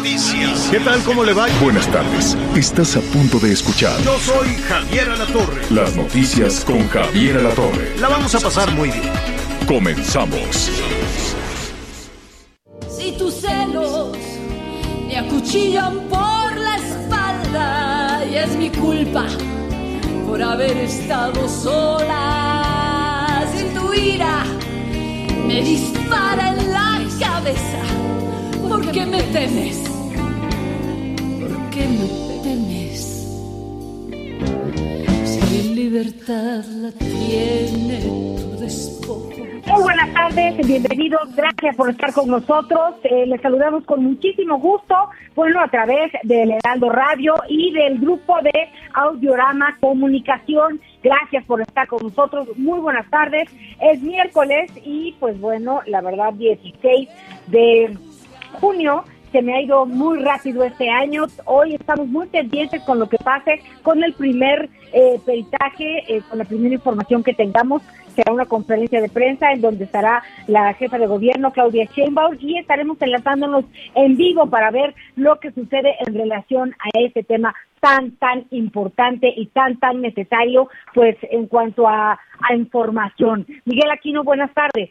Noticias. ¿Qué tal? ¿Cómo le va? Buenas tardes. Estás a punto de escuchar Yo soy Javier Alatorre. las noticias con Javier Alatorre. La vamos a pasar muy bien. Comenzamos. Si tus celos me acuchillan por la espalda y es mi culpa por haber estado sola. Sin tu ira me dispara en la cabeza. ¿Por qué me temes? ¿Por qué me temes? Si libertad la tiene tu despojo. Muy buenas tardes, bienvenidos, gracias por estar con nosotros. Eh, les saludamos con muchísimo gusto, bueno, a través del Heraldo Radio y del grupo de Audiorama Comunicación. Gracias por estar con nosotros, muy buenas tardes. Es miércoles y pues bueno, la verdad 16 de junio se me ha ido muy rápido este año. Hoy estamos muy pendientes con lo que pase con el primer eh, peritaje, eh, con la primera información que tengamos. Será una conferencia de prensa en donde estará la jefa de gobierno, Claudia Sheinbaum, y estaremos enlazándonos en vivo para ver lo que sucede en relación a este tema tan, tan importante y tan, tan necesario, pues en cuanto a, a información. Miguel Aquino, buenas tardes.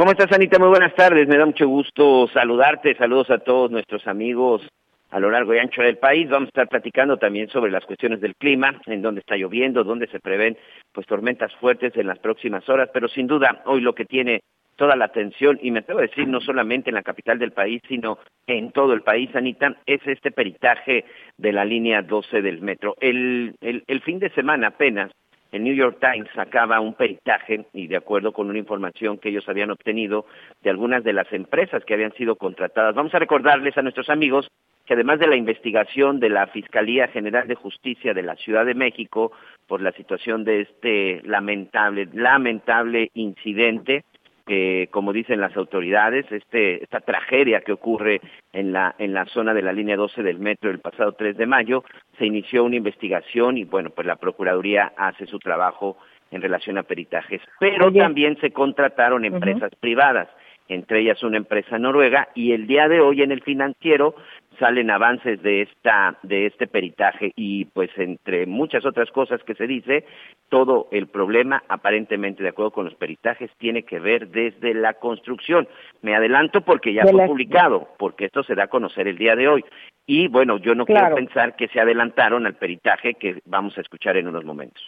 ¿Cómo estás, Anita? Muy buenas tardes. Me da mucho gusto saludarte. Saludos a todos nuestros amigos a lo largo y ancho del país. Vamos a estar platicando también sobre las cuestiones del clima, en dónde está lloviendo, dónde se prevén pues tormentas fuertes en las próximas horas, pero sin duda hoy lo que tiene toda la atención, y me atrevo a decir no solamente en la capital del país, sino en todo el país, Anita, es este peritaje de la línea 12 del metro. El, el, el fin de semana apenas el New York Times sacaba un peritaje y de acuerdo con una información que ellos habían obtenido de algunas de las empresas que habían sido contratadas. Vamos a recordarles a nuestros amigos que además de la investigación de la Fiscalía General de Justicia de la Ciudad de México por la situación de este lamentable, lamentable incidente, que como dicen las autoridades, este, esta tragedia que ocurre en la, en la zona de la línea 12 del metro el pasado 3 de mayo, se inició una investigación y bueno, pues la Procuraduría hace su trabajo en relación a peritajes, pero Oye. también se contrataron empresas privadas, entre ellas una empresa noruega, y el día de hoy en el financiero salen avances de esta de este peritaje y pues entre muchas otras cosas que se dice todo el problema aparentemente de acuerdo con los peritajes tiene que ver desde la construcción me adelanto porque ya De fue la- publicado porque esto se da a conocer el día de hoy y bueno yo no Claro. quiero pensar que se adelantaron al peritaje que vamos a escuchar en unos momentos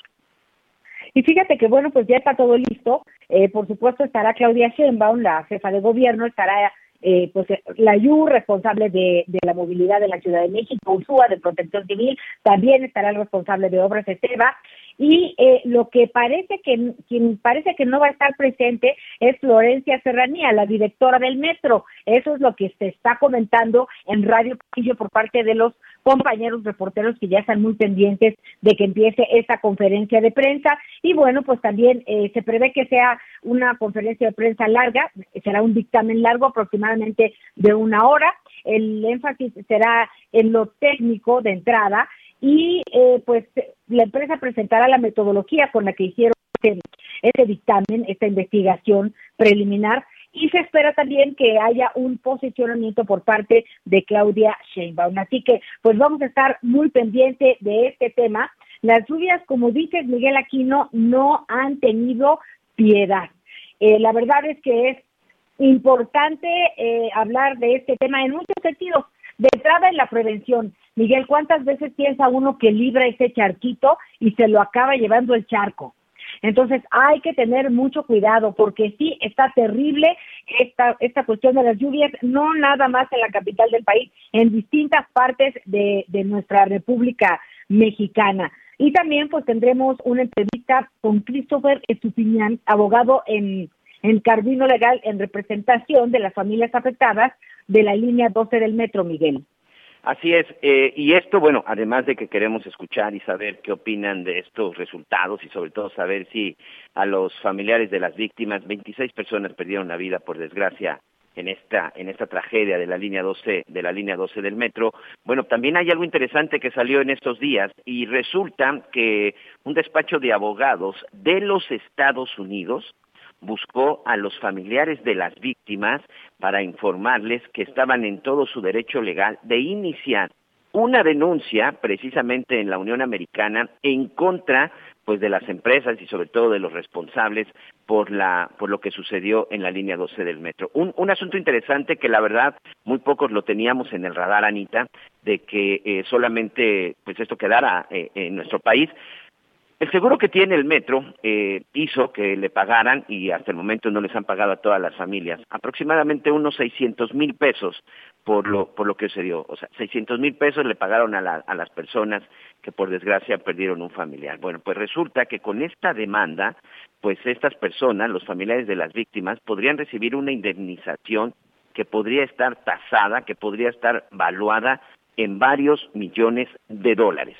Y fíjate que, bueno, pues ya está todo listo. Eh, por supuesto, estará Claudia Sheinbaum, la jefa de gobierno, estará eh, pues la IU, responsable de, de la movilidad de la Ciudad de México, USUA, de Protección Civil, también estará el responsable de Obras Esteba. Y eh, lo que parece que quien parece que no va a estar presente es Florencia Serranía, la directora del metro. Eso es lo que se está comentando en Radio Pasillo por parte de los compañeros reporteros que ya están muy pendientes de que empiece esta conferencia de prensa. Y bueno pues también eh, se prevé que sea una conferencia de prensa larga será un dictamen largo aproximadamente de una hora. El énfasis será en lo técnico de entrada y eh, pues la empresa presentará la metodología con la que hicieron este, este dictamen esta investigación preliminar y se espera también que haya un posicionamiento por parte de Claudia Sheinbaum. Así que, pues vamos a estar muy pendiente de este tema. Las lluvias, como dices, Miguel Aquino, no han tenido piedad. Eh, la verdad es que es importante eh, hablar de este tema en muchos sentidos. De entrada en la prevención. Miguel, ¿cuántas veces piensa uno que libra ese charquito y se lo acaba llevando el charco? Entonces hay que tener mucho cuidado porque sí está terrible esta, esta cuestión de las lluvias, no nada más en la capital del país, en distintas partes de, de nuestra República Mexicana. Y también pues tendremos una entrevista con Christopher Estupiñán, abogado en, en camino legal en representación de las familias afectadas de la línea 12 del metro, Miguel. Así es, eh, y esto, bueno, además de que queremos escuchar y saber qué opinan de estos resultados y sobre todo saber si a los familiares de las víctimas, 26 personas perdieron la vida por desgracia en esta en esta tragedia de la línea 12 de la línea 12 del metro. Bueno, también hay algo interesante que salió en estos días y resulta que un despacho de abogados de los Estados Unidos buscó a los familiares de las víctimas para informarles que estaban en todo su derecho legal de iniciar una denuncia precisamente en la Unión Americana en contra pues de las empresas y sobre todo de los responsables por la por lo que sucedió en la línea 12 del metro. Un, un asunto interesante que la verdad muy pocos lo teníamos en el radar Anita de que eh, solamente pues esto quedara eh, en nuestro país, el seguro que tiene el metro eh, hizo que le pagaran, y hasta el momento no les han pagado a todas las familias, aproximadamente unos 600 mil pesos por lo, por lo que sucedió. O sea, 600 mil pesos le pagaron a, a las personas que por desgracia perdieron un familiar. Bueno, pues resulta que con esta demanda, pues estas personas, los familiares de las víctimas, podrían recibir una indemnización que podría estar tasada, que podría estar valuada en varios millones de dólares.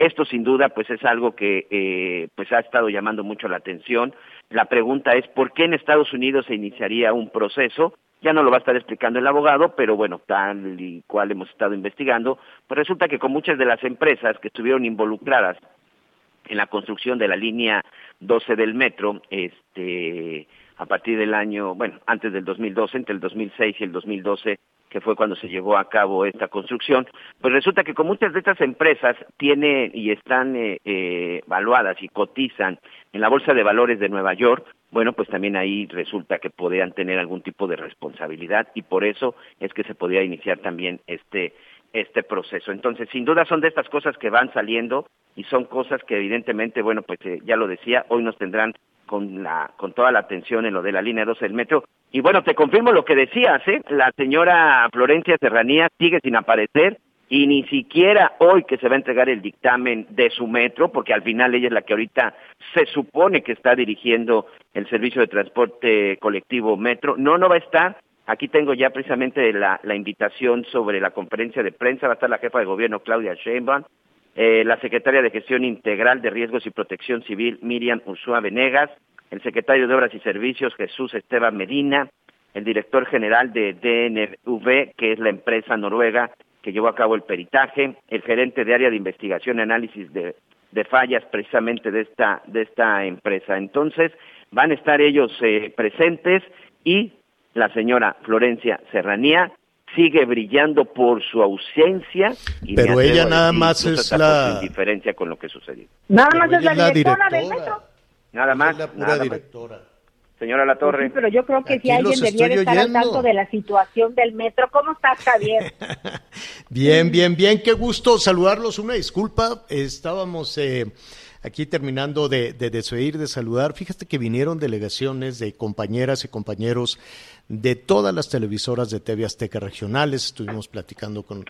Esto sin duda pues es algo que eh, pues ha estado llamando mucho la atención. La pregunta es por qué en Estados Unidos se iniciaría un proceso. Ya no lo va a estar explicando el abogado, pero bueno, tal y cual hemos estado investigando, pues resulta que con muchas de las empresas que estuvieron involucradas en la construcción de la línea 12 del metro, este, a partir del año, bueno, antes del 2012, entre el 2006 y el 2012, que fue cuando se llevó a cabo esta construcción, pues resulta que con muchas de estas empresas tiene y están eh, eh, evaluadas y cotizan en la Bolsa de Valores de Nueva York, bueno, pues también ahí resulta que podían tener algún tipo de responsabilidad y por eso es que se podía iniciar también este este proceso. Entonces, sin duda son de estas cosas que van saliendo y son cosas que evidentemente, bueno, pues eh, ya lo decía, hoy nos tendrán con la con toda la atención en lo de la línea 12 del metro. Y bueno, te confirmo lo que decías, ¿eh? La señora Florencia Serranía sigue sin aparecer y ni siquiera hoy que se va a entregar el dictamen de su metro, porque al final ella es la que ahorita se supone que está dirigiendo el servicio de transporte colectivo metro, no, no va a estar. Aquí tengo ya precisamente la, invitación sobre la conferencia de prensa, va a estar la jefa de gobierno Claudia Sheinbaum, eh, la secretaria de Gestión Integral de Riesgos y Protección Civil, Miriam Ursúa Venegas, el secretario de Obras y Servicios, Jesús Esteban Medina, el director general de DNV, que es la empresa noruega que llevó a cabo el peritaje, el gerente de área de investigación y análisis de, fallas precisamente de esta, de esta empresa. Entonces, van a estar ellos eh, presentes y la señora Florencia Serranía, sigue brillando por su ausencia. Y Pero ella nada más es la... diferencia con lo que sucedió. Nada más es la, directora, del metro. Nada más. la pura directora. Señora La Torre. Pues pero yo creo que si alguien debiera estar al tanto de la situación del metro. ¿Cómo estás, Javier? bien, bien, bien. Qué gusto saludarlos. Una disculpa. Estábamos eh, aquí terminando de, de desoír, de saludar. Fíjate que vinieron delegaciones de compañeras y compañeros de todas las televisoras de TV Azteca regionales. Estuvimos platicando con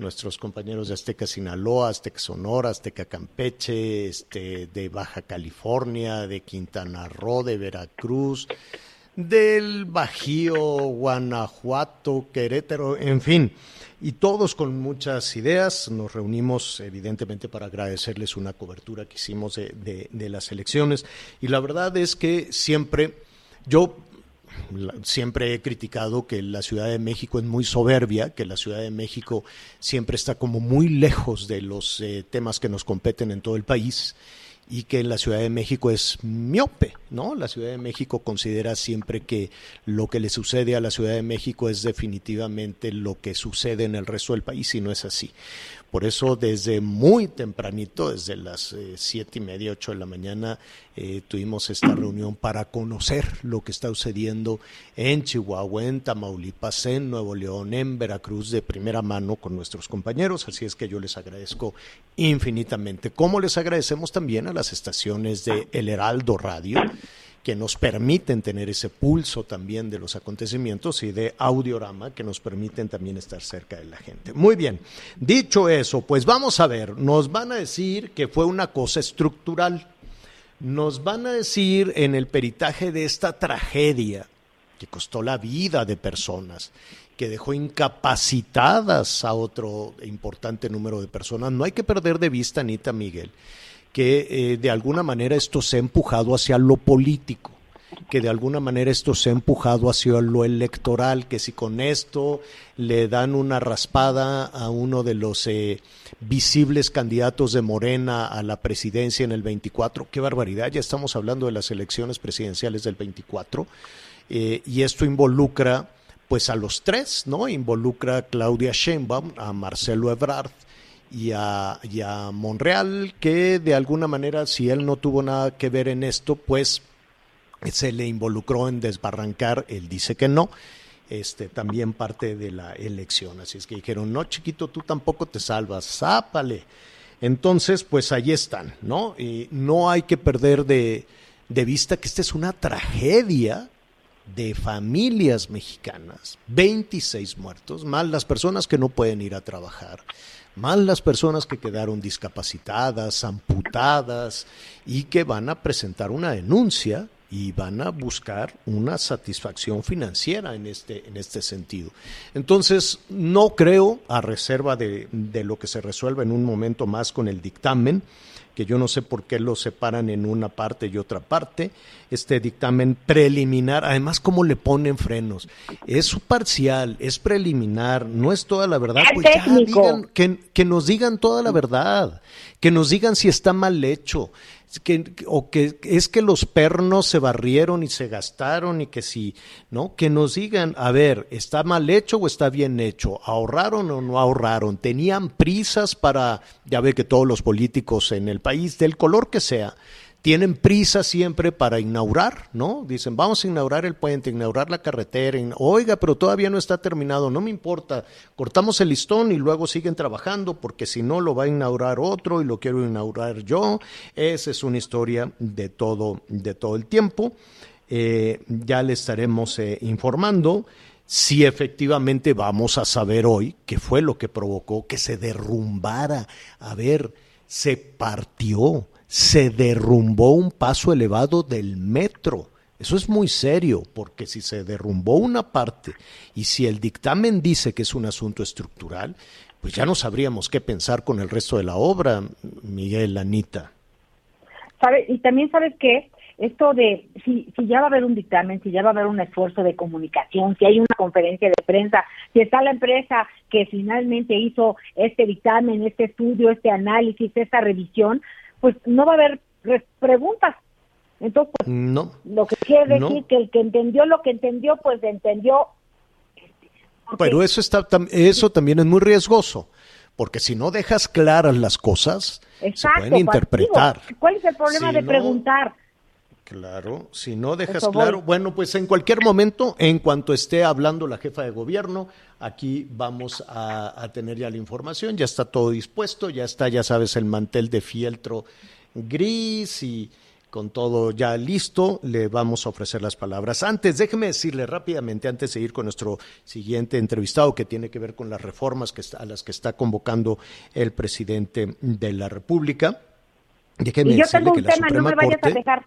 nuestros compañeros de Azteca Sinaloa, Azteca Sonora, Azteca Campeche, este, de Baja California, de Quintana Roo, de Veracruz, del Bajío, Guanajuato, Querétaro, en fin. Y todos con muchas ideas. Nos reunimos, evidentemente, para agradecerles una cobertura que hicimos de, de las elecciones. Y la verdad es que siempre yo siempre he criticado que la Ciudad de México es muy soberbia, que la Ciudad de México siempre está como muy lejos de los eh, temas que nos competen en todo el país y que la Ciudad de México es miope, ¿no? La Ciudad de México considera siempre que lo que le sucede a la Ciudad de México es definitivamente lo que sucede en el resto del país y no es así. Por eso desde muy tempranito, desde las eh, siete y media, ocho de la mañana, eh, tuvimos esta reunión para conocer lo que está sucediendo en Chihuahua, en Tamaulipas, en Nuevo León, en Veracruz, de primera mano con nuestros compañeros. Así es que yo les agradezco infinitamente. Como les agradecemos también a las estaciones de El Heraldo Radio que nos permiten tener ese pulso también de los acontecimientos y de audiorama que nos permiten también estar cerca de la gente. Muy bien, dicho eso, pues vamos a ver, nos van a decir que fue una cosa estructural. nos van a decir en el peritaje de esta tragedia que costó la vida de personas, que dejó incapacitadas a otro importante número de personas. No hay que perder de vista, Anita Miguel, que eh, de alguna manera esto se ha empujado hacia lo político que de alguna manera esto se ha empujado hacia lo electoral, que si con esto le dan una raspada a uno de los eh, visibles candidatos de Morena a la presidencia en el 24, qué barbaridad, ya estamos hablando de las elecciones presidenciales del 24, eh, y esto involucra pues a los tres, ¿no? Involucra a Claudia Sheinbaum, a Marcelo Ebrard y a, Monreal, que de alguna manera, si él no tuvo nada que ver en esto, pues se le involucró en desbarrancar, él dice que no, este, también parte de la elección. Así es que dijeron, no, chiquito, tú tampoco te salvas, zápale. Entonces, pues ahí están, ¿no? Y no hay que perder de, de vista que esta es una tragedia de familias mexicanas, 26 muertos, más las personas que no pueden ir a trabajar, más las personas que quedaron discapacitadas, amputadas y que van a presentar una denuncia y van a buscar una satisfacción financiera en este, en este sentido. Entonces, no creo, a reserva de, de lo que se resuelva en un momento más con el dictamen, que yo no sé por qué lo separan en una parte y otra parte, este dictamen preliminar, además cómo le ponen frenos, es parcial, es preliminar, no es toda la verdad, pues ya digan, que, que nos digan toda la verdad, que nos digan si está mal hecho, que, o que es que los pernos se barrieron y se gastaron y que si, ¿no? Que nos digan, a ver, ¿está mal hecho o está bien hecho? ¿Ahorraron o no ahorraron? ¿Tenían prisas para, ya ve que todos los políticos en el país, del color que sea, tienen prisa siempre para inaugurar, ¿no? Dicen, vamos a inaugurar el puente, inaugurar la carretera. Oiga, pero todavía no está terminado, no me importa. Cortamos el listón y luego siguen trabajando porque si no lo va a inaugurar otro y lo quiero inaugurar yo. Esa es una historia de todo, de todo el tiempo. Eh, ya le estaremos eh, informando si efectivamente vamos a saber hoy qué fue lo que provocó que se derrumbara. A ver, se partió se derrumbó un paso elevado del metro. Eso es muy serio, porque si se derrumbó una parte y si el dictamen dice que es un asunto estructural, pues ya no sabríamos qué pensar con el resto de la obra, Miguel, Anita. ¿Sabe? Y también sabes que esto de si, si ya va a haber un dictamen, si ya va a haber un esfuerzo de comunicación, si hay una conferencia de prensa, si está la empresa que finalmente hizo este dictamen, este estudio, este análisis, esta revisión, pues no va a haber preguntas. Entonces, pues, no, lo que quiere decir que el que entendió lo que entendió, pues entendió. Pero eso está, eso también es muy riesgoso, porque si no dejas claras las cosas, se pueden interpretar. ¿Cuál es el problema de preguntar? Claro, si no dejas claro, bueno, pues en cualquier momento, en cuanto esté hablando la jefa de gobierno, aquí vamos a, tener ya la información, ya está todo dispuesto, ya está, ya sabes, el mantel de fieltro gris y con todo ya listo, le vamos a ofrecer las palabras. Antes, déjeme decirle rápidamente, antes de ir con nuestro siguiente entrevistado, que tiene que ver con las reformas que a las que está convocando el presidente de la República. Déjeme y yo tengo un tema, no me vayas a dejar.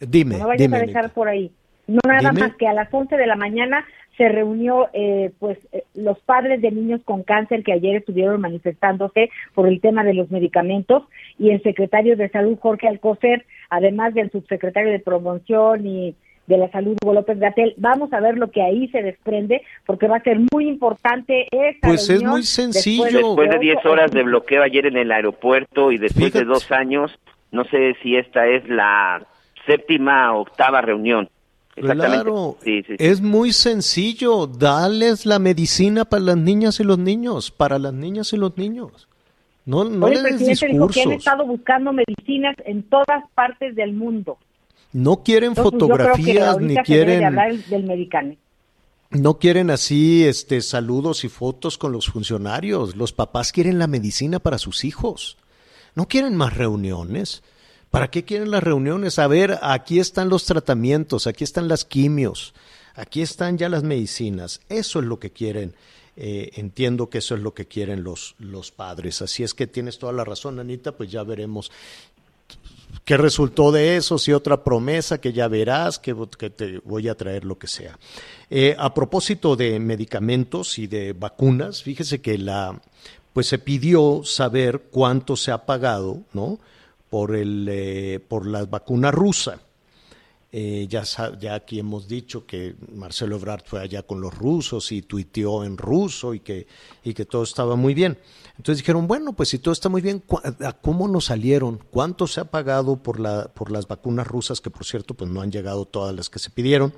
Dime, no vayas a dejar por ahí. No nada más que a las 11 de la mañana se reunió eh, pues eh, los padres de niños con cáncer que ayer estuvieron manifestándose por el tema de los medicamentos y el secretario de salud Jorge Alcocer, además del subsecretario de promoción y de la salud Hugo López Gatel. Vamos a ver lo que ahí se desprende porque va a ser muy importante esta Pues es muy sencillo. Después de 10 horas de bloqueo ayer en el aeropuerto y después de dos años, no sé si esta es la séptima octava reunión. Claro, es muy sencillo, darles la medicina para las niñas y los niños, para las niñas y los niños. No, no el presidente dijo que han estado buscando medicinas en todas partes del mundo. No quieren fotografías ni quieren del No quieren así este saludos y fotos con los funcionarios. Los papás quieren la medicina para sus hijos. No quieren más reuniones. ¿Para qué quieren las reuniones? A ver, aquí están los tratamientos, aquí están las quimios, aquí están ya las medicinas. Eso es lo que quieren. Eh, entiendo que eso es lo que quieren los, los padres. Así es que tienes toda la razón, Anita, pues ya veremos. ¿qué resultó de eso? Si otra promesa que ya verás, que, te voy a traer lo que sea. Eh, a propósito de medicamentos y de vacunas, fíjese que la, pues se pidió saber cuánto se ha pagado, ¿no? Por el, eh, por la vacuna rusa. Eh, ya, ya aquí hemos dicho que Marcelo Ebrard fue allá con los rusos y tuiteó en ruso y que, y que todo estaba muy bien. Entonces dijeron, bueno, pues si todo está muy bien, ¿cómo nos salieron? ¿Cuánto se ha pagado por, la, por las vacunas rusas? Que por cierto, pues no han llegado todas las que se pidieron.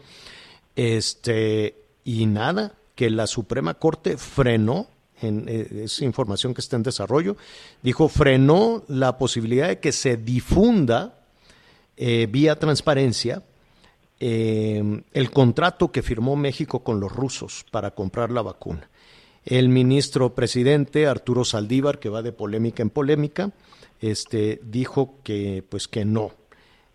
Este, y nada, que la Suprema Corte frenó en eh, esa información que está en desarrollo, dijo, frenó la posibilidad de que se difunda eh, vía transparencia eh, el contrato que firmó México con los rusos para comprar la vacuna. El ministro presidente Arturo Saldívar, que va de polémica en polémica, este, dijo que pues que no.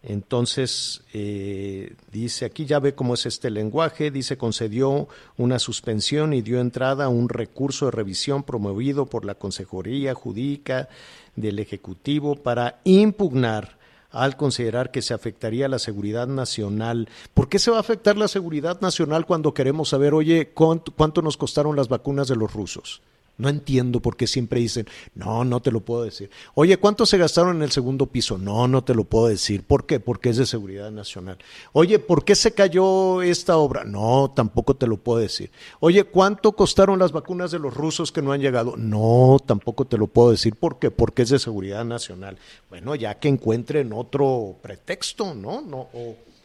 Entonces, eh, dice aquí, ya ve cómo es este lenguaje, dice concedió una suspensión y dio entrada a un recurso de revisión promovido por la Consejería Jurídica del Ejecutivo para impugnar al considerar que se afectaría la seguridad nacional. ¿Por qué se va a afectar la seguridad nacional cuando queremos saber, oye, cuánto, nos costaron las vacunas de los rusos? No entiendo por qué siempre dicen, no, no te lo puedo decir. Oye, ¿cuánto se gastaron en el segundo piso? No, no te lo puedo decir. ¿Por qué? Porque es de seguridad nacional. Oye, ¿por qué se cayó esta obra? No, tampoco te lo puedo decir. Oye, ¿cuánto costaron las vacunas de los rusos que no han llegado? No, tampoco te lo puedo decir. ¿Por qué? Porque es de seguridad nacional. Bueno, ya que encuentren otro pretexto, ¿no? no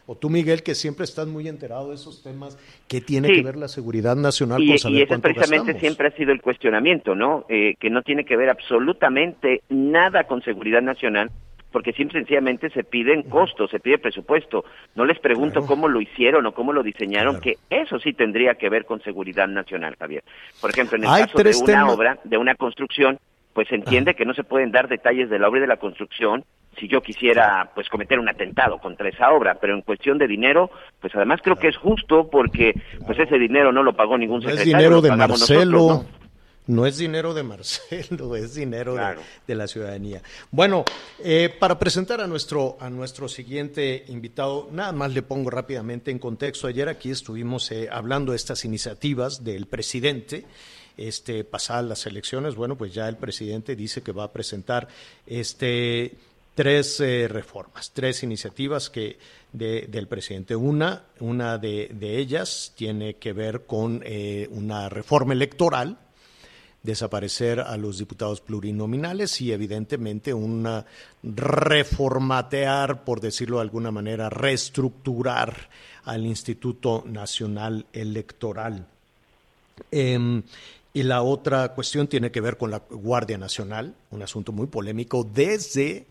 o tú, Miguel, que siempre estás muy enterado de esos temas, ¿qué tiene que ver la seguridad nacional con saber y ese precisamente siempre ha sido el cuestionamiento, ¿no? Eh, que no tiene que ver absolutamente nada con seguridad nacional, porque siempre sencillamente se piden costos, se pide presupuesto. No les pregunto cómo lo hicieron o cómo lo diseñaron, que eso sí tendría que ver con seguridad nacional, Javier. Por ejemplo, en el caso de una obra, de una construcción, pues se entiende que no se pueden dar detalles de la obra y de la construcción si yo quisiera pues cometer un atentado contra esa obra, pero en cuestión de dinero, pues además creo que es justo porque pues ese dinero no lo pagó ningún secretario. es dinero de Marcelo. ¿no? es dinero de Marcelo, es dinero de, la ciudadanía. Bueno, eh, para presentar a nuestro, a nuestro siguiente invitado, nada más le pongo rápidamente en contexto. Ayer aquí estuvimos eh, hablando de estas iniciativas del presidente este, pasadas las elecciones, bueno, pues ya el presidente dice que va a presentar este, tres eh, reformas, tres iniciativas que del presidente. Una, una de, ellas tiene que ver con eh, una reforma electoral, desaparecer a los diputados plurinominales y evidentemente una reformatear, por decirlo de alguna manera, reestructurar al Instituto Nacional Electoral. Em, y la otra cuestión tiene que ver con la Guardia Nacional, un asunto muy polémico desde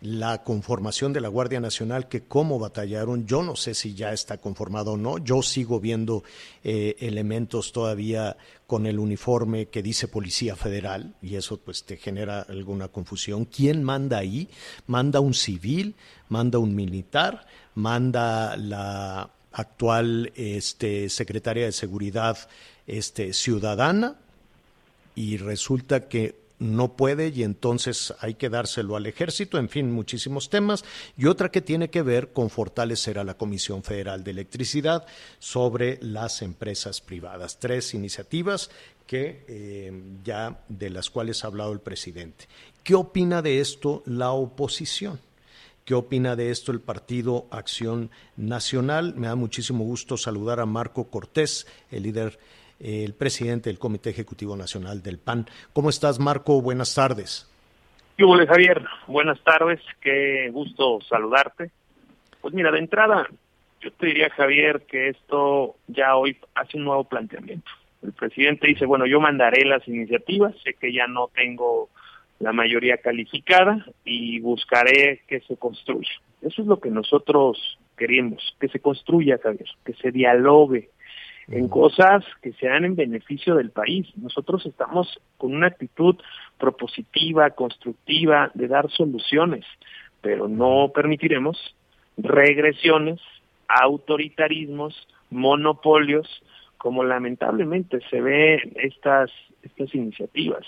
la conformación de la Guardia Nacional, que cómo batallaron, yo no sé si ya está conformado o no, yo sigo viendo eh, elementos todavía con el uniforme que dice Policía Federal y eso pues te genera alguna confusión. ¿Quién manda ahí? ¿Manda un civil? ¿Manda un militar? ¿Manda la actual este, secretaria de Seguridad este, ciudadana? y resulta que no puede y entonces hay que dárselo al ejército, en fin, muchísimos temas. Y otra que tiene que ver con fortalecer a la Comisión Federal de Electricidad sobre las empresas privadas. Tres iniciativas que eh, ya de las cuales ha hablado el presidente. ¿Qué opina de esto la oposición? ¿Qué opina de esto el Partido Acción Nacional? Me da muchísimo gusto saludar a Marco Cortés, el líder el presidente del Comité Ejecutivo Nacional del PAN. ¿Cómo estás, Marco? Buenas tardes. Hola, Javier. Buenas tardes. Qué gusto saludarte. Pues mira, de entrada, yo te diría, Javier, que esto ya hoy hace un nuevo planteamiento. El presidente dice, bueno, yo mandaré las iniciativas, sé que ya no tengo la mayoría calificada y buscaré que se construya. Eso es lo que nosotros queremos, que se construya, Javier, que se dialogue, en cosas que sean en beneficio del país. Nosotros estamos con una actitud propositiva, constructiva, de dar soluciones, pero no permitiremos regresiones, autoritarismos, monopolios, como lamentablemente se ve estas, estas iniciativas.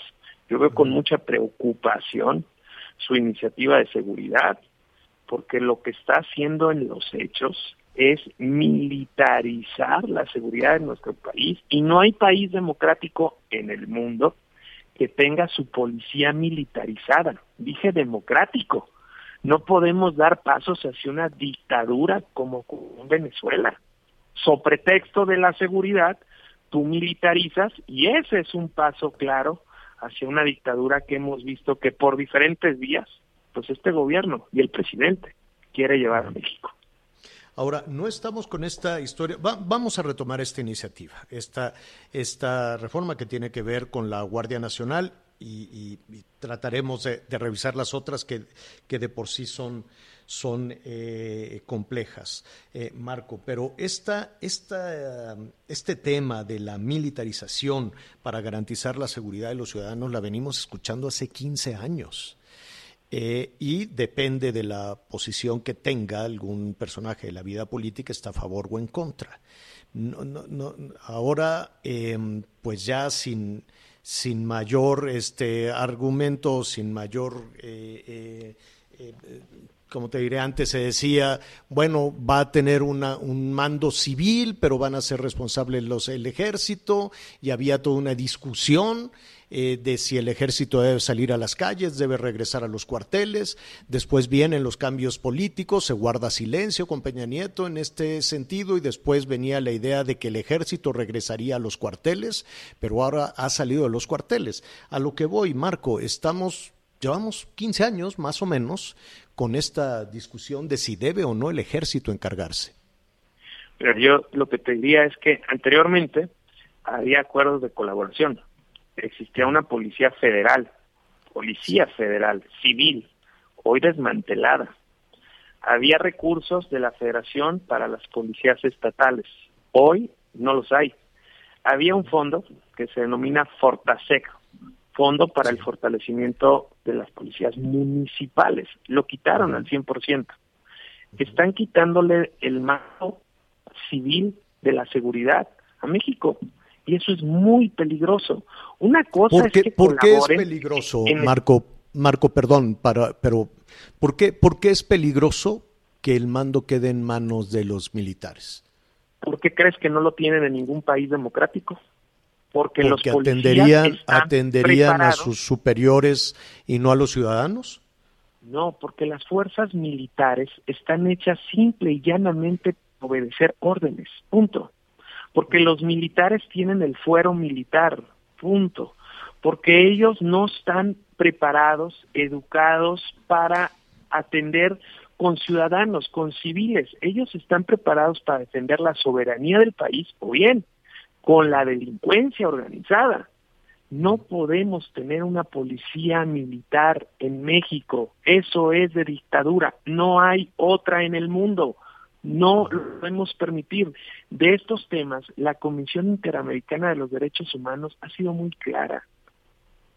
Yo veo con mucha preocupación su iniciativa de seguridad, porque lo que está haciendo en los hechos es militarizar la seguridad de nuestro país y no hay país democrático en el mundo que tenga su policía militarizada. Dije democrático. No podemos dar pasos hacia una dictadura como en Venezuela. So pretexto de la seguridad, tú militarizas y ese es un paso claro hacia una dictadura que hemos visto que por diferentes vías, pues este gobierno y el presidente quiere llevar a México. Ahora, no estamos con esta historia. vamos a retomar esta iniciativa, esta, esta reforma que tiene que ver con la Guardia Nacional y, trataremos de, revisar las otras que, que de por sí son, son eh, complejas, eh, Marco. Pero esta, esta, este tema de la militarización para garantizar la seguridad de los ciudadanos la venimos escuchando hace 15 años. Eh, y depende de la posición que tenga algún personaje de la vida política, está a favor o en contra. No, no, no, ahora, em, pues ya sin, sin mayor este, argumento, sin mayor eh, eh, como te diré antes, se decía, bueno, va a tener una, un mando civil, pero van a ser responsables los, el ejército, y había toda una discusión eh, de si el ejército debe salir a las calles, debe regresar a los cuarteles. Después vienen los cambios políticos, se guarda silencio con Peña Nieto en este sentido, y después venía la idea de que el ejército regresaría a los cuarteles, pero ahora ha salido de los cuarteles. A lo que voy, Marco, estamos llevamos 15 años más o menos con esta discusión de si debe o no el ejército encargarse. Pero yo lo que te diría es que anteriormente había acuerdos de colaboración. Existía una policía federal, policía federal, civil, hoy desmantelada. Había recursos de la federación para las policías estatales. Hoy no los hay. Había un fondo que se denomina Fortasec, fondo para el fortalecimiento de las policías municipales. Lo quitaron al 100%. Están quitándole el mando civil de la seguridad a México. Y eso es muy peligroso. Una cosa es que ¿Por qué es peligroso, Marco? Marco, perdón, para, pero ¿por qué, ¿por qué es peligroso que el mando quede en manos de los militares? ¿Por qué crees que no lo tienen en ningún país democrático? porque, los atenderían, atenderían a sus superiores y no a los ciudadanos? No, porque las fuerzas militares están hechas simple y llanamente para obedecer órdenes, punto. Porque los militares tienen el fuero militar, punto. Porque ellos no están preparados, educados para atender con ciudadanos, con civiles. Ellos están preparados para defender la soberanía del país o bien con la delincuencia organizada. No podemos tener una policía militar en México. Eso es de dictadura. No hay otra en el mundo. No lo podemos permitir. De estos temas, la Comisión Interamericana de los Derechos Humanos ha sido muy clara.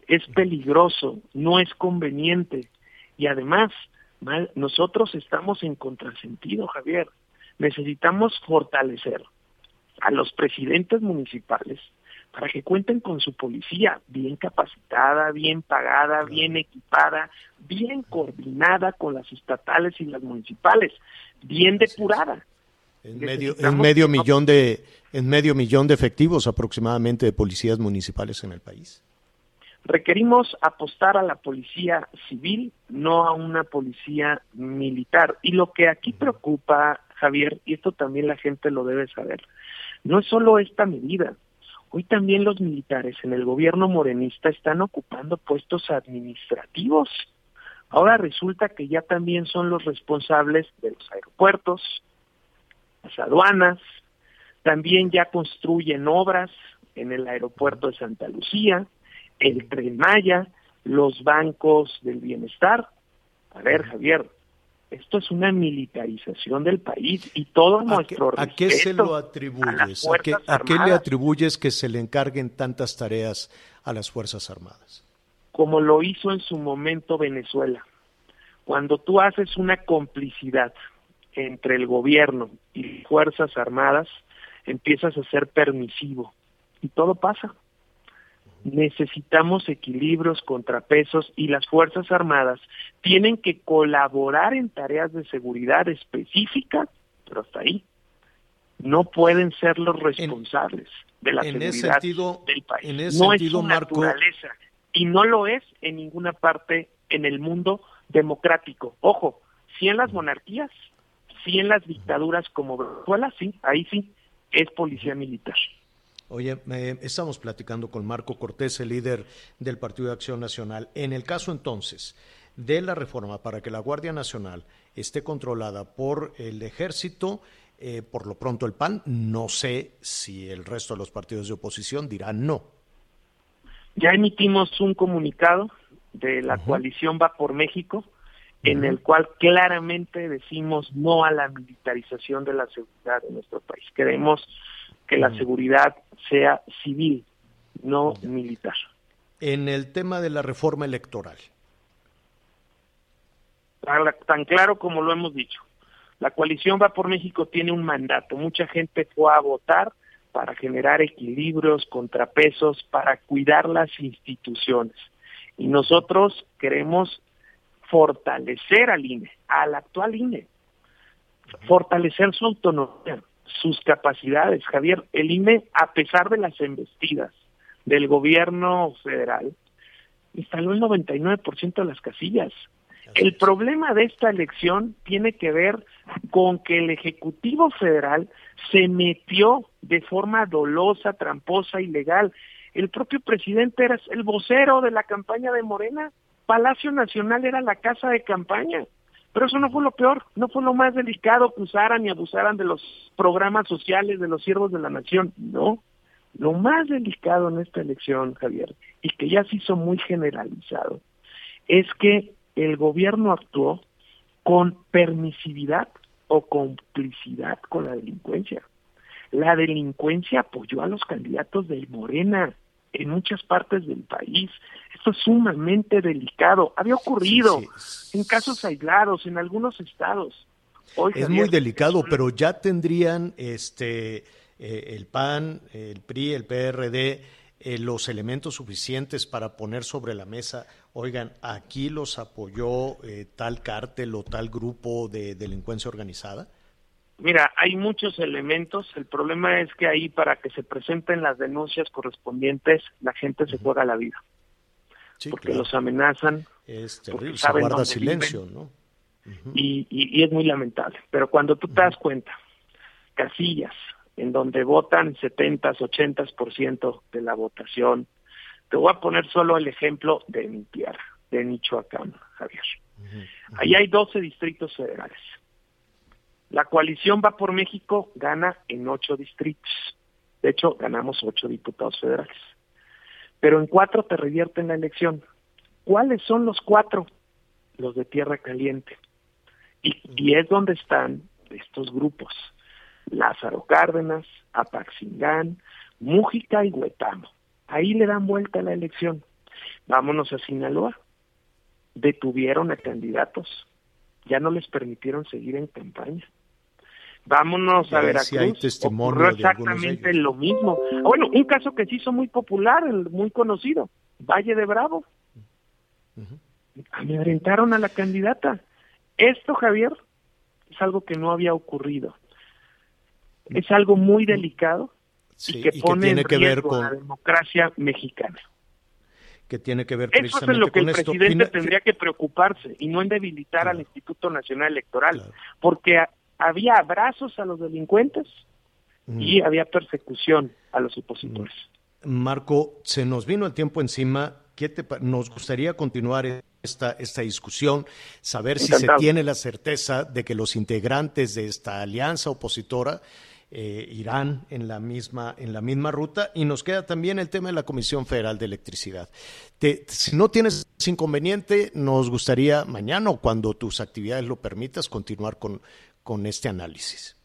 Es peligroso, no es conveniente. Y además, nosotros estamos en contrasentido, Javier. Necesitamos fortalecer a los presidentes municipales para que cuenten con su policía bien capacitada, bien pagada, bien equipada, bien coordinada con las estatales y las municipales, bien depurada. En medio, en medio millón de en medio millón de efectivos aproximadamente de policías municipales en el país. Requerimos apostar a la policía civil, no a una policía militar. Y lo que aquí preocupa, Javier, y esto también la gente lo debe saber, no es solo esta medida. Hoy también los militares en el gobierno morenista están ocupando puestos administrativos. Ahora resulta que ya también son los responsables de los aeropuertos, las aduanas, también ya construyen obras en el aeropuerto de Santa Lucía, el Tren Maya, los bancos del bienestar. A ver, Javier, esto es una militarización del país y todo nuestro ¿A qué se lo atribuyes? ¿A, qué, le atribuyes que se le encarguen tantas tareas a las Fuerzas Armadas? Como lo hizo en su momento Venezuela. Cuando tú haces una complicidad entre el gobierno y Fuerzas Armadas, empiezas a ser permisivo y todo pasa. Necesitamos equilibrios, contrapesos y las Fuerzas Armadas tienen que colaborar en tareas de seguridad específicas, pero hasta ahí. No pueden ser los responsables de la seguridad del país. En ese no sentido, es su Marco, naturaleza y no lo es en ninguna parte en el mundo democrático. Ojo, sí en las monarquías, sí en las dictaduras como Venezuela, sí, ahí sí, es policía militar. Oye, eh, estamos platicando con Marco Cortés, el líder del Partido de Acción Nacional. En el caso entonces de la reforma para que la Guardia Nacional esté controlada por el ejército, eh, por lo pronto el PAN, no sé si el resto de los partidos de oposición dirán no. Ya emitimos un comunicado de la coalición Va por México, en el cual claramente decimos no a la militarización de la seguridad de nuestro país. Queremos que la seguridad sea civil, no militar. En el tema de la reforma electoral. Tan claro como lo hemos dicho. La coalición Va por México tiene un mandato. Mucha gente fue a votar para generar equilibrios, contrapesos, para cuidar las instituciones. Y nosotros queremos fortalecer al INE, al actual INE, fortalecer su autonomía, sus capacidades. Javier, el INE, a pesar de las embestidas del gobierno federal, instaló el 99% de las casillas. El problema de esta elección tiene que ver con que el Ejecutivo Federal se metió de forma dolosa, tramposa, ilegal. El propio presidente era el vocero de la campaña de Morena. Palacio Nacional era la casa de campaña. Pero eso no fue lo peor, no fue lo más delicado que usaran y abusaran de los programas sociales de los siervos de la nación. No, lo más delicado en esta elección, Javier, y que ya se hizo muy generalizado, es que el gobierno actuó con permisividad o complicidad con la delincuencia. La delincuencia apoyó a los candidatos de Morena en muchas partes del país. Esto es sumamente delicado. Había ocurrido en casos aislados en algunos estados. es muy delicado, pero ya tendrían este eh, el PAN, el PRI, el PRD eh, los elementos suficientes para poner sobre la mesa, oigan, aquí los apoyó eh, tal cártel o tal grupo de delincuencia organizada? Mira, hay muchos elementos. El problema es que ahí para que se presenten las denuncias correspondientes, la gente se juega la vida. porque los amenazan. Es terrible, se guarda silencio, ¿no? y, y, es muy lamentable. Pero cuando tú te das cuenta, casillas en donde votan 70, 80% de la votación, te voy a poner solo el ejemplo de mi tierra, de Michoacán, Javier. Ahí hay 12 distritos federales. La coalición va por México, gana en ocho distritos. De hecho, ganamos ocho diputados federales. Pero en cuatro te revierten la elección. ¿Cuáles son los cuatro? Los de Tierra Caliente. Y, y es donde están estos grupos. Lázaro Cárdenas, Apaxingán, Mújica y Huetamo. Ahí le dan vuelta la elección. Vámonos a Sinaloa. Detuvieron a candidatos. Ya no les permitieron seguir en campaña. Vámonos a Veracruz. ocurrió exactamente lo mismo. Bueno, un caso que se hizo muy popular, muy conocido, Valle de Bravo. Amedrentaron a la candidata. Esto, Javier, es algo que no había ocurrido. Es algo muy delicado y que pone en riesgo la democracia mexicana. Que tiene que ver Eso es en lo que el presidente tendría que preocuparse y no en debilitar al Instituto Nacional Electoral, porque había abrazos a los delincuentes y había persecución a los opositores. Marco, se nos vino el tiempo encima. ¿Qué te, nos gustaría continuar esta, esta discusión, saber si se tiene la certeza de que los integrantes de esta alianza opositora eh, irán en la misma en la misma ruta y nos queda también el tema de la Comisión Federal de Electricidad. si no tienes inconveniente, nos gustaría mañana o cuando tus actividades lo permitas continuar con, con este análisis.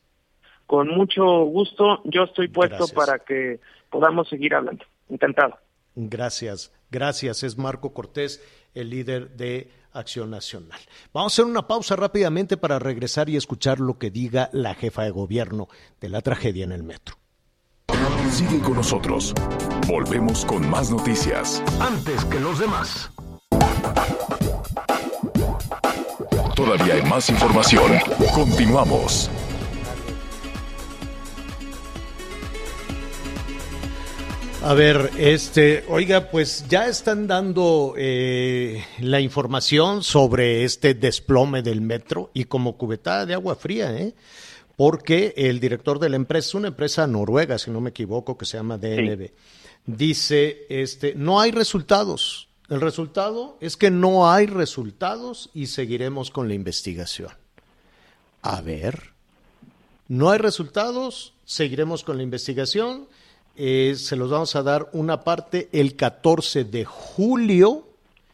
Con mucho gusto, yo estoy puesto para que podamos seguir hablando. Encantado. Gracias, gracias. Es Marco Cortés, el líder de Acción Nacional. Vamos a hacer una pausa rápidamente para regresar y escuchar lo que diga la jefa de gobierno de la tragedia en el metro. Sigue con nosotros. Volvemos con más noticias. Antes que los demás. Todavía hay más información. Continuamos. A ver, este, oiga, pues ya están dando eh, la información sobre este desplome del metro y como cubetada de agua fría, ¿eh? Porque el director de la empresa, una empresa noruega, si no me equivoco, que se llama DNB, dice, este, no hay resultados. El resultado es que no hay resultados y seguiremos con la investigación. A ver, no hay resultados, seguiremos con la investigación eh, se los vamos a dar una parte el 14 de julio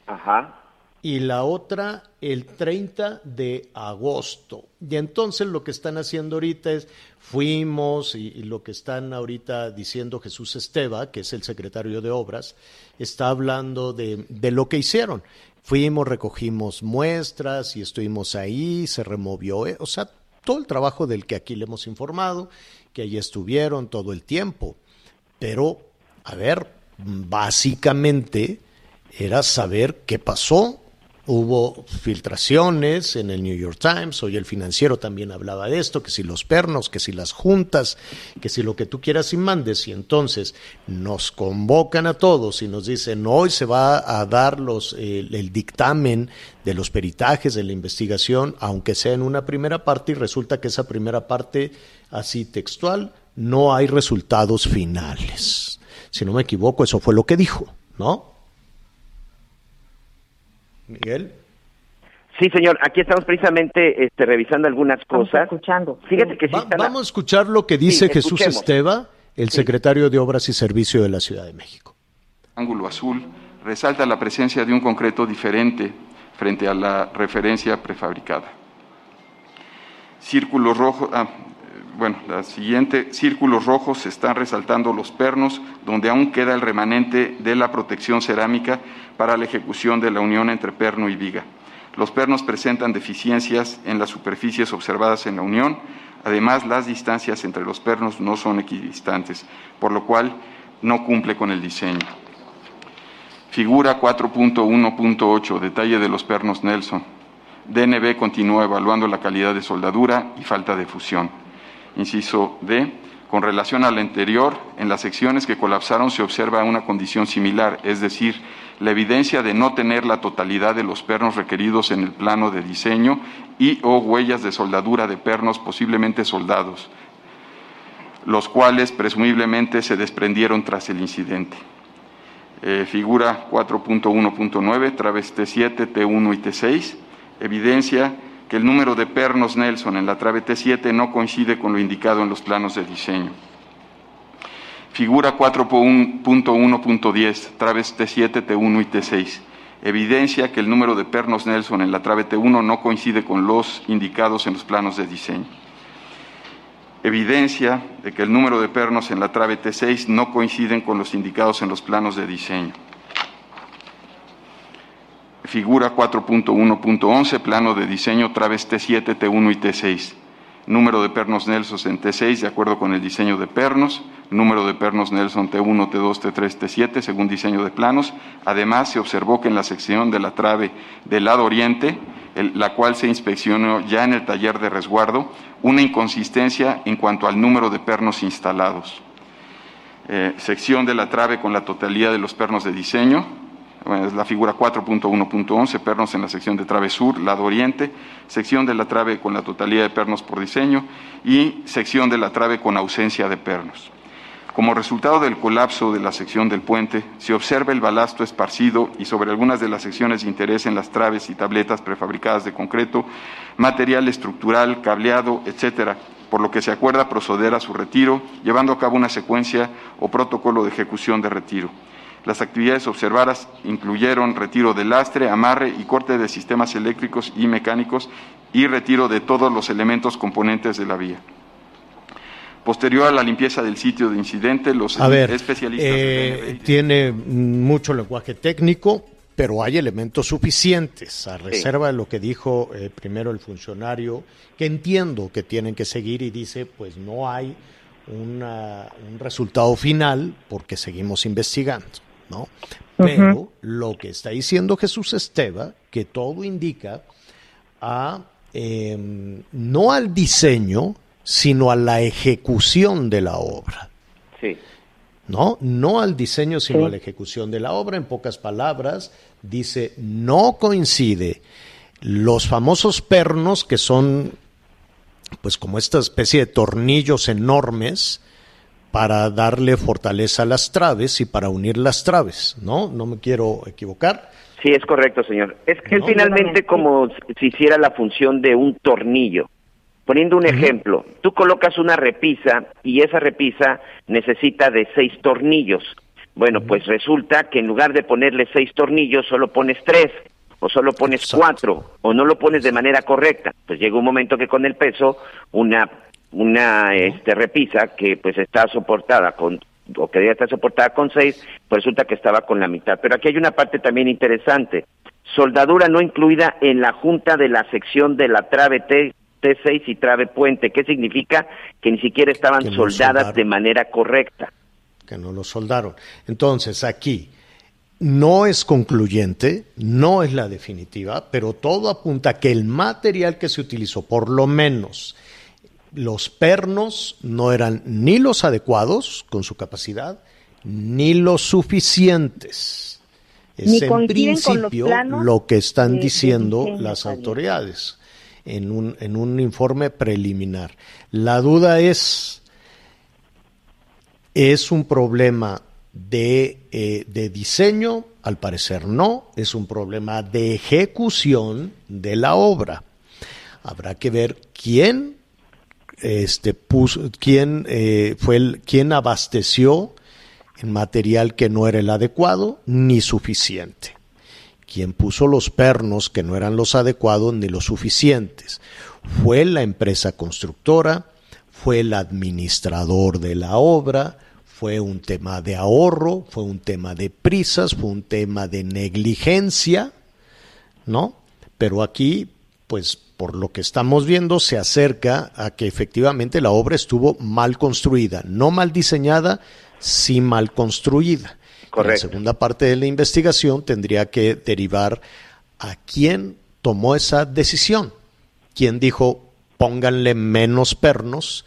Ajá. Y la otra el 30 de agosto. Y entonces lo que están haciendo ahorita es, fuimos y, lo que están ahorita diciendo Jesús Esteba, que es el secretario de Obras, está hablando de, de lo que hicieron. Fuimos, recogimos muestras y estuvimos ahí, se removió, eh, o sea, todo el trabajo del que aquí le hemos informado, que allí estuvieron todo el tiempo. Pero, a ver, básicamente era saber qué pasó. Hubo filtraciones en el New York Times, hoy el financiero también hablaba de esto, que si los pernos, que si las juntas, que si lo que tú quieras y mandes, y entonces nos convocan a todos y nos dicen, hoy se va a dar los, el, el dictamen de los peritajes de la investigación, aunque sea en una primera parte, y resulta que esa primera parte, así textual, no hay resultados finales. Si no me equivoco, eso fue lo que dijo, ¿no? Miguel. Sí, señor, aquí estamos precisamente este, revisando algunas Estamos cosas. escuchando. Fíjate que sí Va- están a- vamos a escuchar lo que dice Sí, Jesús. Esteva, el secretario de Obras y Servicio de la Ciudad de México. ángulo azul resalta la presencia de un concreto diferente frente a la referencia prefabricada. Círculos rojos, ah, bueno, la siguiente, círculos rojos están resaltando los pernos donde aún queda el remanente de la protección cerámica para la ejecución de la unión entre perno y viga. Los pernos presentan deficiencias en las superficies observadas en la unión, además las distancias entre los pernos no son equidistantes, por lo cual no cumple con el diseño. Figura 4.1.8, detalle de los pernos Nelson. DNB continúa evaluando la calidad de soldadura y falta de fusión. Inciso D. Con relación al anterior, en las secciones que colapsaron se observa una condición similar, es decir, la evidencia de no tener la totalidad de los pernos requeridos en el plano de diseño y o huellas de soldadura de pernos posiblemente soldados, los cuales presumiblemente se desprendieron tras el incidente. Eh, figura 4.1.9, traves T7, T1 y T6, evidencia el número de pernos Nelson en la trave T7 no coincide con lo indicado en los planos de diseño. Figura 4.1.10, traves T7, T1 y T6, evidencia que el número de pernos Nelson en la trave T1 no coincide con los indicados en los planos de diseño evidencia de que el número de pernos en la trave T6 no coinciden con los indicados en los planos de diseño. Figura 4.1.11, plano de diseño traves T7, T1 y T6. Número de pernos Nelson en T6 de acuerdo con el diseño de pernos. Número de pernos Nelson T1, T2, T3, T7 según diseño de planos. Además, se observó que en la sección de la trave del lado oriente, la cual se inspeccionó ya en el taller de resguardo, una inconsistencia en cuanto al número de pernos instalados. Eh, sección de la trave con la totalidad de los pernos de diseño, es la figura 4.1.11, pernos en la sección de trave sur, lado oriente, sección de la trave con la totalidad de pernos por diseño y sección de la trave con ausencia de pernos. Como resultado del colapso de la sección del puente, se observa el balasto esparcido y sobre algunas de las secciones de interés en las traves y tabletas prefabricadas de concreto, material estructural, cableado, etcétera, por lo que se acuerda proceder a su retiro, llevando a cabo una secuencia o protocolo de ejecución de retiro. Las actividades observadas incluyeron retiro de lastre, amarre y corte de sistemas eléctricos y mecánicos y retiro de todos los elementos componentes de la vía. Posterior a la limpieza del sitio de incidente, los A ver, especialistas eh, tiene mucho lenguaje técnico, pero hay elementos suficientes, a reserva de lo que dijo eh, primero el funcionario, que entiendo que tienen que seguir y dice, pues no hay un resultado final porque seguimos investigando, ¿no? Pero lo que está diciendo Jesús Esteba, que todo indica a em, no al diseño, sino a la ejecución de la obra. Sí. ¿No? No al diseño, sino a la ejecución de la obra. En pocas palabras, dice, no coincide los famosos pernos, que son pues como esta especie de tornillos enormes para darle fortaleza a las traves y para unir las traves, ¿no? No me quiero equivocar. Sí, es correcto, señor. Es que es finalmente como si hiciera la función de un tornillo. Poniendo un ejemplo, tú colocas una repisa y esa repisa necesita de seis tornillos. Bueno, pues resulta que en lugar de ponerle seis tornillos, solo pones tres o solo pones cuatro o no lo pones de manera correcta. Pues llega un momento que con el peso una una este repisa que pues está soportada con o que debe estar soportada con seis, pues resulta que estaba con la mitad. Pero aquí hay una parte también interesante. Soldadura no incluida en la junta de la sección de la trave T, T6 y trave puente. ¿Qué significa? Que ni siquiera estaban soldadas de manera correcta. Que no lo soldaron. Entonces, aquí, no es concluyente, no es la definitiva, pero todo apunta a que el material que se utilizó, por lo menos los pernos, no eran ni los adecuados con su capacidad, ni los suficientes. Es en principio lo que están diciendo las autoridades en un, en un informe preliminar. La duda es, ¿es un problema eh, de, diseño, al parecer no, es un problema de ejecución de la obra. Habrá que ver quién, este, puso, quién eh, fue el, quién abasteció en material que no era el adecuado ni suficiente. Quién puso los pernos que no eran los adecuados ni los suficientes. Fue la empresa constructora, fue el administrador de la obra, fue un tema de ahorro, fue un tema de prisas, fue un tema de negligencia, ¿no? Pero aquí, pues por lo que estamos viendo, se acerca a que efectivamente la obra estuvo mal construida, no mal diseñada, sí mal construida. Correcto. La segunda parte de la investigación tendría que derivar a quién tomó esa decisión, quién dijo pónganle menos pernos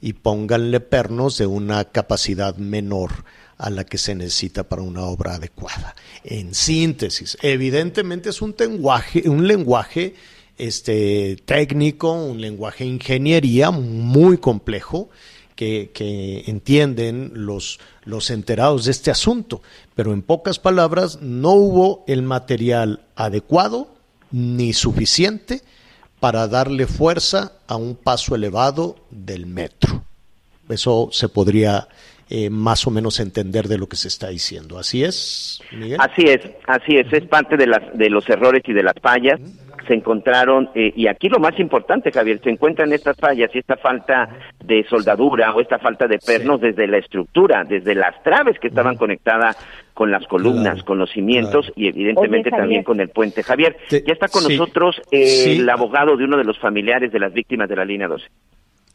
y pónganle pernos de una capacidad menor a la que se necesita para una obra adecuada. En síntesis, evidentemente es un lenguaje, un lenguaje este, técnico, un lenguaje ingeniería muy complejo que, que, entienden los, los enterados de este asunto, pero en pocas palabras no hubo el material adecuado ni suficiente para darle fuerza a un paso elevado del metro. Eso se podría eh, más o menos entender de lo que se está diciendo. ¿Así es, Miguel? Así es, así es. Es parte de, las, de los errores y de las fallas. Se encontraron, eh, y aquí lo más importante, Javier, se encuentran estas fallas y esta falta de soldadura o esta falta de pernos desde la estructura, desde las traves que estaban conectadas con las columnas, con los cimientos y evidentemente también con el puente. Javier, ya está con nosotros el abogado de uno de los familiares de las víctimas de la línea 12.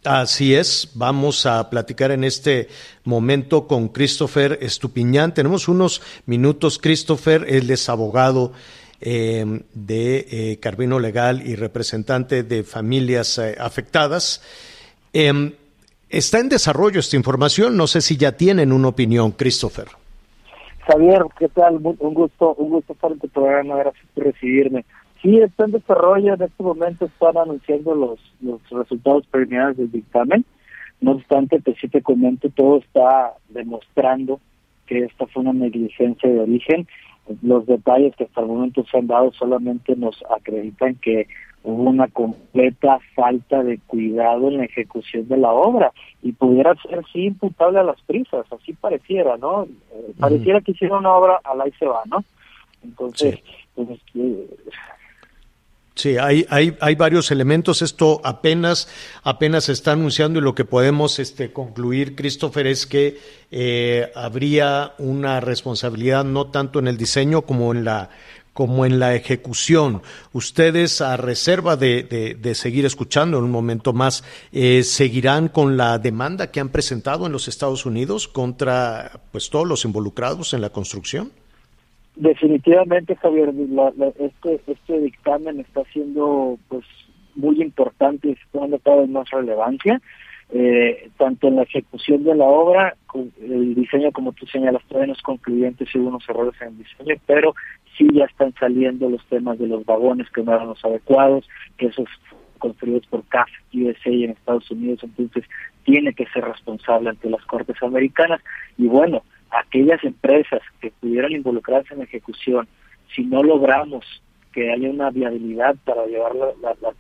Así es, vamos a platicar en este momento con Christopher Estupiñán. Tenemos unos minutos, Christopher, él es abogado em, de eh, Carvino Legal y representante de familias eh, afectadas. Em, está en desarrollo esta información, no sé si ya tienen una opinión, Christopher. Javier, ¿qué tal? Un gusto, un gusto estar en tu programa, gracias por recibirme. Sí, está en desarrollo, en este momento están anunciando los, los resultados preliminares del dictamen. No obstante, pues sí te comento, todo está demostrando que esta fue una negligencia de origen. Los detalles que hasta el momento se han dado solamente nos acreditan que hubo una completa falta de cuidado en la ejecución de la obra y pudiera ser sí imputable a las prisas, así pareciera, ¿no? Eh, pareciera que hicieron una obra a la y se va, ¿no? Entonces, pues, eh, Sí, hay, hay, hay varios elementos. Esto apenas, apenas se está anunciando y lo que podemos este, concluir, Christopher, es que eh, habría una responsabilidad no tanto en el diseño como en la como en la ejecución. Ustedes, a reserva de, de, seguir escuchando en un momento más, eh, ¿seguirán con la demanda que han presentado en los Estados Unidos contra pues todos los involucrados en la construcción? Definitivamente, Javier, este, este dictamen está siendo pues muy importante y está tomando cada vez más relevancia. Eh, tanto en la ejecución de la obra, el diseño, como tú señalas, todavía no es concluyente, si hubo unos errores en el diseño, pero sí ya están saliendo los temas de los vagones que no eran los adecuados, que esos construidos por CAF USA en Estados Unidos, entonces tiene que ser responsable ante las Cortes Americanas. Y bueno, aquellas empresas que pudieran involucrarse en la ejecución, si no logramos que haya una viabilidad para llevar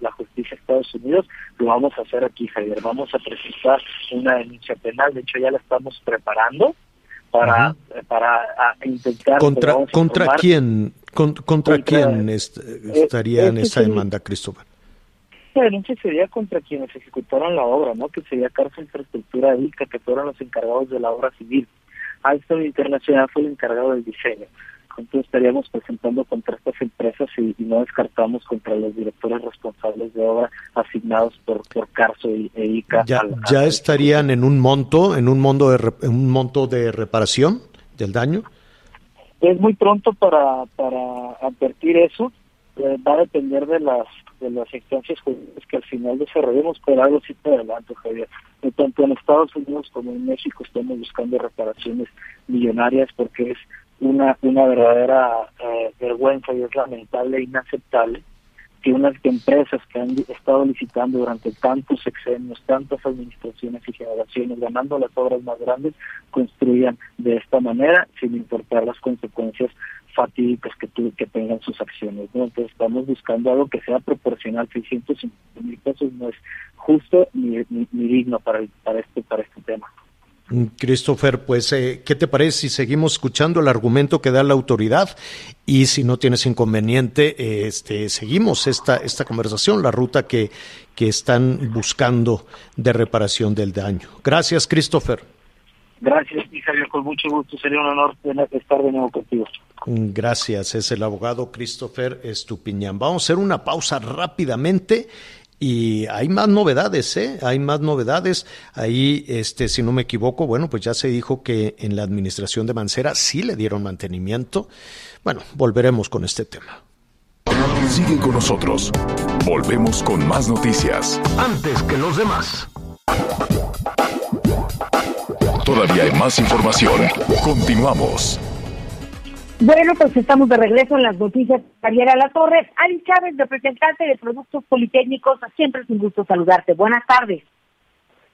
la, justicia a Estados Unidos, lo vamos a hacer aquí, Javier. Vamos a presentar una denuncia penal, de hecho ya la estamos preparando para, para intentar... ¿Contra, ¿contra quién, contra, quién estaría en esa demanda, Cristóbal? La denuncia sería contra quienes ejecutaron la obra, ¿no? Que sería Cárcel Infraestructura ICA, que fueron los encargados de la obra civil. Alstom Internacional fue el encargado del diseño entonces estaríamos presentando contra estas empresas y, no descartamos contra los directores responsables de obra asignados por, por Carso e, ICA. ¿Ya, ya estarían en un monto, en un monto de, un monto de reparación del daño? Es muy pronto para, para advertir eso. Eh, va a depender de las de las instancias jurídicas que al final desarrollemos, pero algo sí te adelanto, Javier. Tanto en Estados Unidos como en México estamos buscando reparaciones millonarias porque es una, una verdadera eh, vergüenza y es lamentable e inaceptable que unas empresas que han estado licitando durante tantos sexenios, tantas administraciones y generaciones, ganando las obras más grandes, construyan de esta manera sin importar las consecuencias fatídicas que, que tengan sus acciones. Entonces estamos buscando algo que sea proporcional. 650 mil pesos no es justo ni, ni, ni digno para, para, este, para este tema. Christopher, pues, eh, ¿qué te parece si seguimos escuchando el argumento que da la autoridad? Y si no tienes inconveniente, este, seguimos esta, esta conversación, la ruta que, que están buscando de reparación del daño. Gracias, Christopher. Gracias, Javier, con mucho gusto. Sería un honor estar de nuevo contigo. Gracias, es el abogado Christopher Estupiñán. Vamos a hacer una pausa rápidamente y hay más novedades, ¿eh? Hay más novedades. Ahí, este, si no me equivoco, bueno, pues ya se dijo que en la administración de Mancera sí le dieron mantenimiento. Bueno, volveremos con este tema. Sigue con nosotros. Volvemos con más noticias. Antes que los demás. Todavía hay más información. Continuamos. Bueno, pues estamos de regreso en las noticias. Javier La Torre, Ari Chávez, representante de Productos Politécnicos, siempre es un gusto saludarte. Buenas tardes.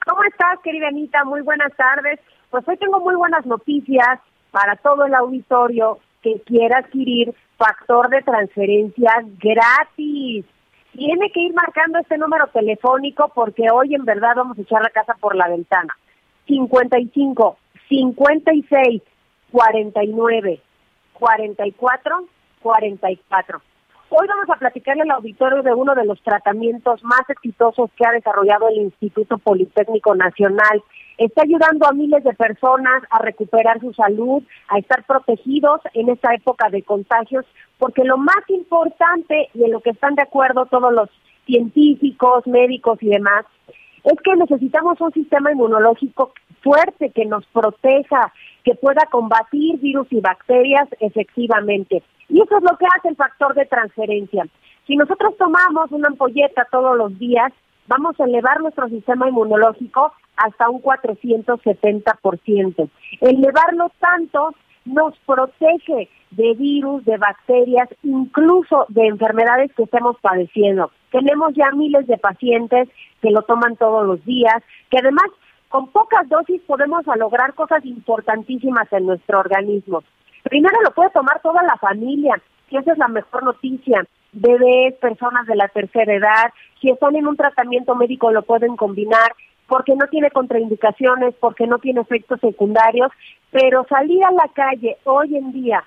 ¿Cómo estás, querida Anita? Muy buenas tardes. Pues hoy tengo muy buenas noticias para todo el auditorio que quiera adquirir factor de transferencia gratis. Tiene que ir marcando este número telefónico porque hoy en verdad vamos a echar la casa por la ventana. 55 56 49 44 44. Hoy vamos a platicarle al auditorio de uno de los tratamientos más exitosos que ha desarrollado el Instituto Politécnico Nacional. Está ayudando a miles de personas a recuperar su salud, a estar protegidos en esta época de contagios, porque lo más importante y en lo que están de acuerdo todos los científicos, médicos y demás, es que necesitamos un sistema inmunológico fuerte que nos proteja, que pueda combatir virus y bacterias efectivamente. Y eso es lo que hace el factor de transferencia. Si nosotros tomamos una ampolleta todos los días, vamos a elevar nuestro sistema inmunológico hasta un 470%. Elevarlo tanto nos protege de virus, de bacterias, incluso de enfermedades que estemos padeciendo. Tenemos ya miles de pacientes que lo toman todos los días, que además con pocas dosis podemos lograr cosas importantísimas en nuestro organismo. Primero lo puede tomar toda la familia, y esa es la mejor noticia. Bebés, personas de la tercera edad, si están en un tratamiento médico lo pueden combinar porque no tiene contraindicaciones, porque no tiene efectos secundarios, pero salir a la calle hoy en día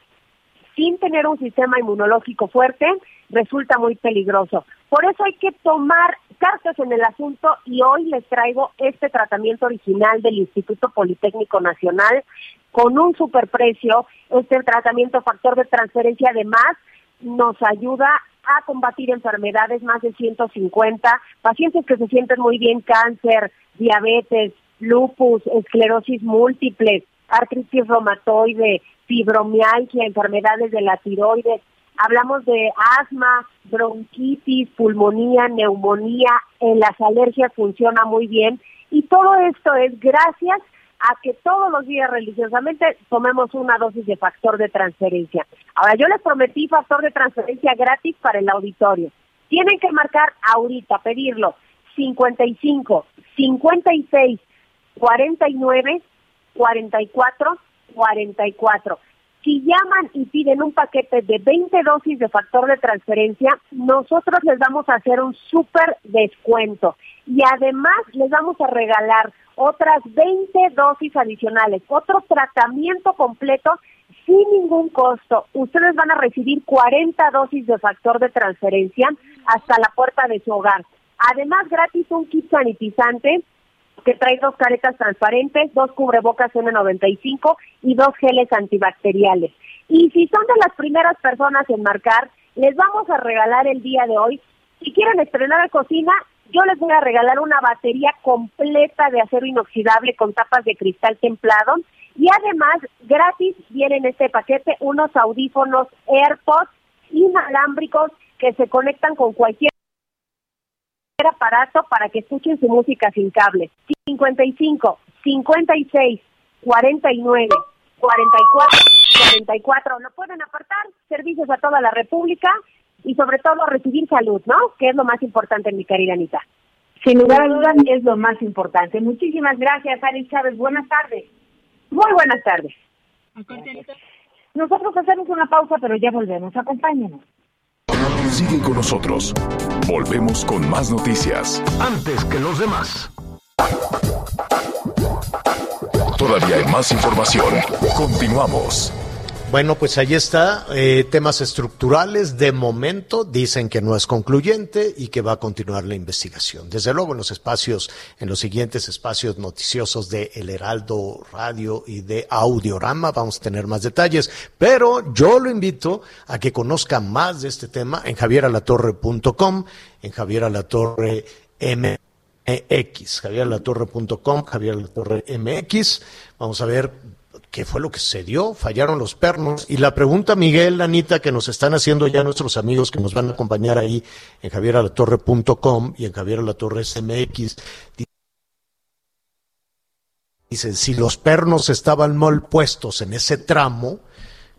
sin tener un sistema inmunológico fuerte resulta muy peligroso. Por eso hay que tomar cartas en el asunto y hoy les traigo este tratamiento original del Instituto Politécnico Nacional con un superprecio, este tratamiento factor de transferencia además nos ayuda a combatir enfermedades, más de 150, pacientes que se sienten muy bien, cáncer, diabetes, lupus, esclerosis múltiple, artritis reumatoide, fibromialgia, enfermedades de la tiroides. Hablamos de asma, bronquitis, pulmonía, neumonía, en las alergias funciona muy bien y todo esto es gracias a que todos los días religiosamente tomemos una dosis de factor de transferencia. Ahora, yo les prometí factor de transferencia gratis para el auditorio. Tienen que marcar ahorita, pedirlo, 55, 56, 49, 44, 44. Si llaman y piden un paquete de 20 dosis de factor de transferencia, nosotros les vamos a hacer un súper descuento. Y además les vamos a regalar otras 20 dosis adicionales, otro tratamiento completo sin ningún costo. Ustedes van a recibir 40 dosis de factor de transferencia hasta la puerta de su hogar. Además, gratis un kit sanitizante que trae dos caretas transparentes, dos cubrebocas N95 y dos geles antibacteriales. Y si son de las primeras personas en marcar, les vamos a regalar el día de hoy. Si quieren estrenar la cocina, yo les voy a regalar una batería completa de acero inoxidable con tapas de cristal templado y además gratis vienen en este paquete unos audífonos AirPods inalámbricos que se conectan con cualquier aparato para que escuchen su música sin cable. 55, 56, 49, 44, 44. Lo pueden apartar, servicios a toda la República y sobre todo recibir salud, ¿no? Que es lo más importante, mi querida Anita. Sin lugar a dudas es lo más importante. Muchísimas gracias, Ari Chávez. Buenas tardes. Muy buenas tardes. Nosotros hacemos una pausa, pero ya volvemos. Acompáñenos. Sigue con nosotros. Volvemos con más noticias. Antes que los demás. Todavía hay más información. Continuamos. Bueno, pues ahí está, eh, temas estructurales. De momento dicen que no es concluyente y que va a continuar la investigación. Desde luego en los espacios, en los siguientes espacios noticiosos de El Heraldo Radio y de Audiorama vamos a tener más detalles. Pero yo lo invito a que conozca más de este tema en javieralatorre.com, en javieralatorre MX, javieralatorre.com, javieralatorre MX. Vamos a ver ¿Qué fue lo que se dio? Fallaron los pernos. Y la pregunta, Miguel, Anita, que nos están haciendo ya nuestros amigos que nos van a acompañar ahí en javieralatorre.com y en javieralatorre SMX, dicen, si los pernos estaban mal puestos en ese tramo,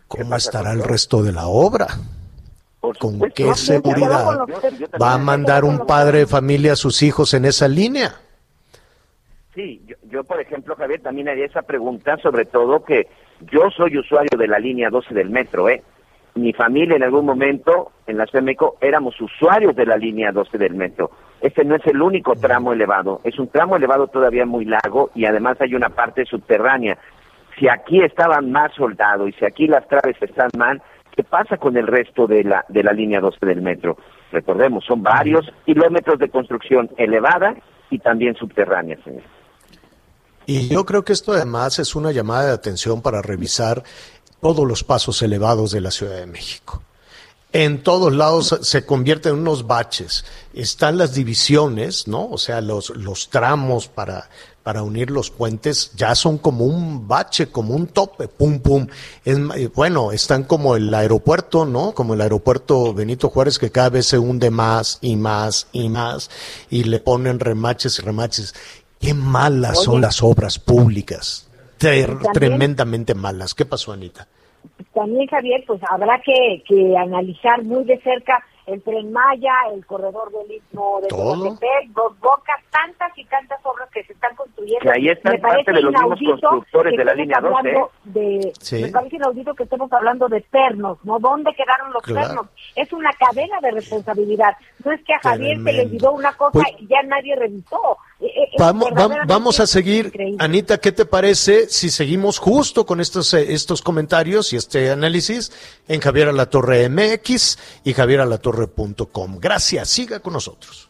¿cómo estará el resto de la obra? ¿Con qué seguridad va a mandar un padre de familia a sus hijos en esa línea? Sí, yo, yo, por ejemplo, Javier, también haría esa pregunta, sobre todo que yo soy usuario de la línea 12 del metro, ¿eh? Mi familia en algún momento en la Ciudad éramos usuarios de la línea 12 del metro. Este no es el único tramo elevado, es un tramo elevado todavía muy largo y además hay una parte subterránea. Si aquí estaban más soldados y si aquí las traves están mal, ¿qué pasa con el resto de la, de la línea 12 del metro? Recordemos, son varios kilómetros de construcción elevada y también subterránea, señor. Y yo creo que esto además es una llamada de atención para revisar todos los pasos elevados de la Ciudad de México. En todos lados se convierten en unos baches. Están las divisiones, ¿no? O sea, los, los tramos para, para unir los puentes ya son como un bache, como un tope, pum, pum. Es, bueno, están como el aeropuerto, ¿no? Como el aeropuerto Benito Juárez que cada vez se hunde más y más y más y le ponen remaches y remaches. Qué malas son las obras públicas. tremendamente malas. ¿Qué pasó, Anita? También, Javier, pues habrá que, que analizar muy de cerca el Tren Maya, el corredor del Istmo de Tehuantepec, Dos Bocas, tantas y tantas obras que ahí están parte de los mismos constructores de la línea 12. ¿eh? De, sí. Me parece inaudito que estemos hablando de pernos, ¿no? ¿Dónde quedaron los claro. pernos? Es una cadena de responsabilidad. No es que a Javier Tremendo. se le olvidó una cosa pues, y ya nadie revisó. Vamos, vamos, a seguir, increíble. Anita, ¿qué te parece si seguimos justo con estos, estos comentarios y este análisis en Javier Alatorre MX y Javier Alatorre.com? Gracias, siga con nosotros.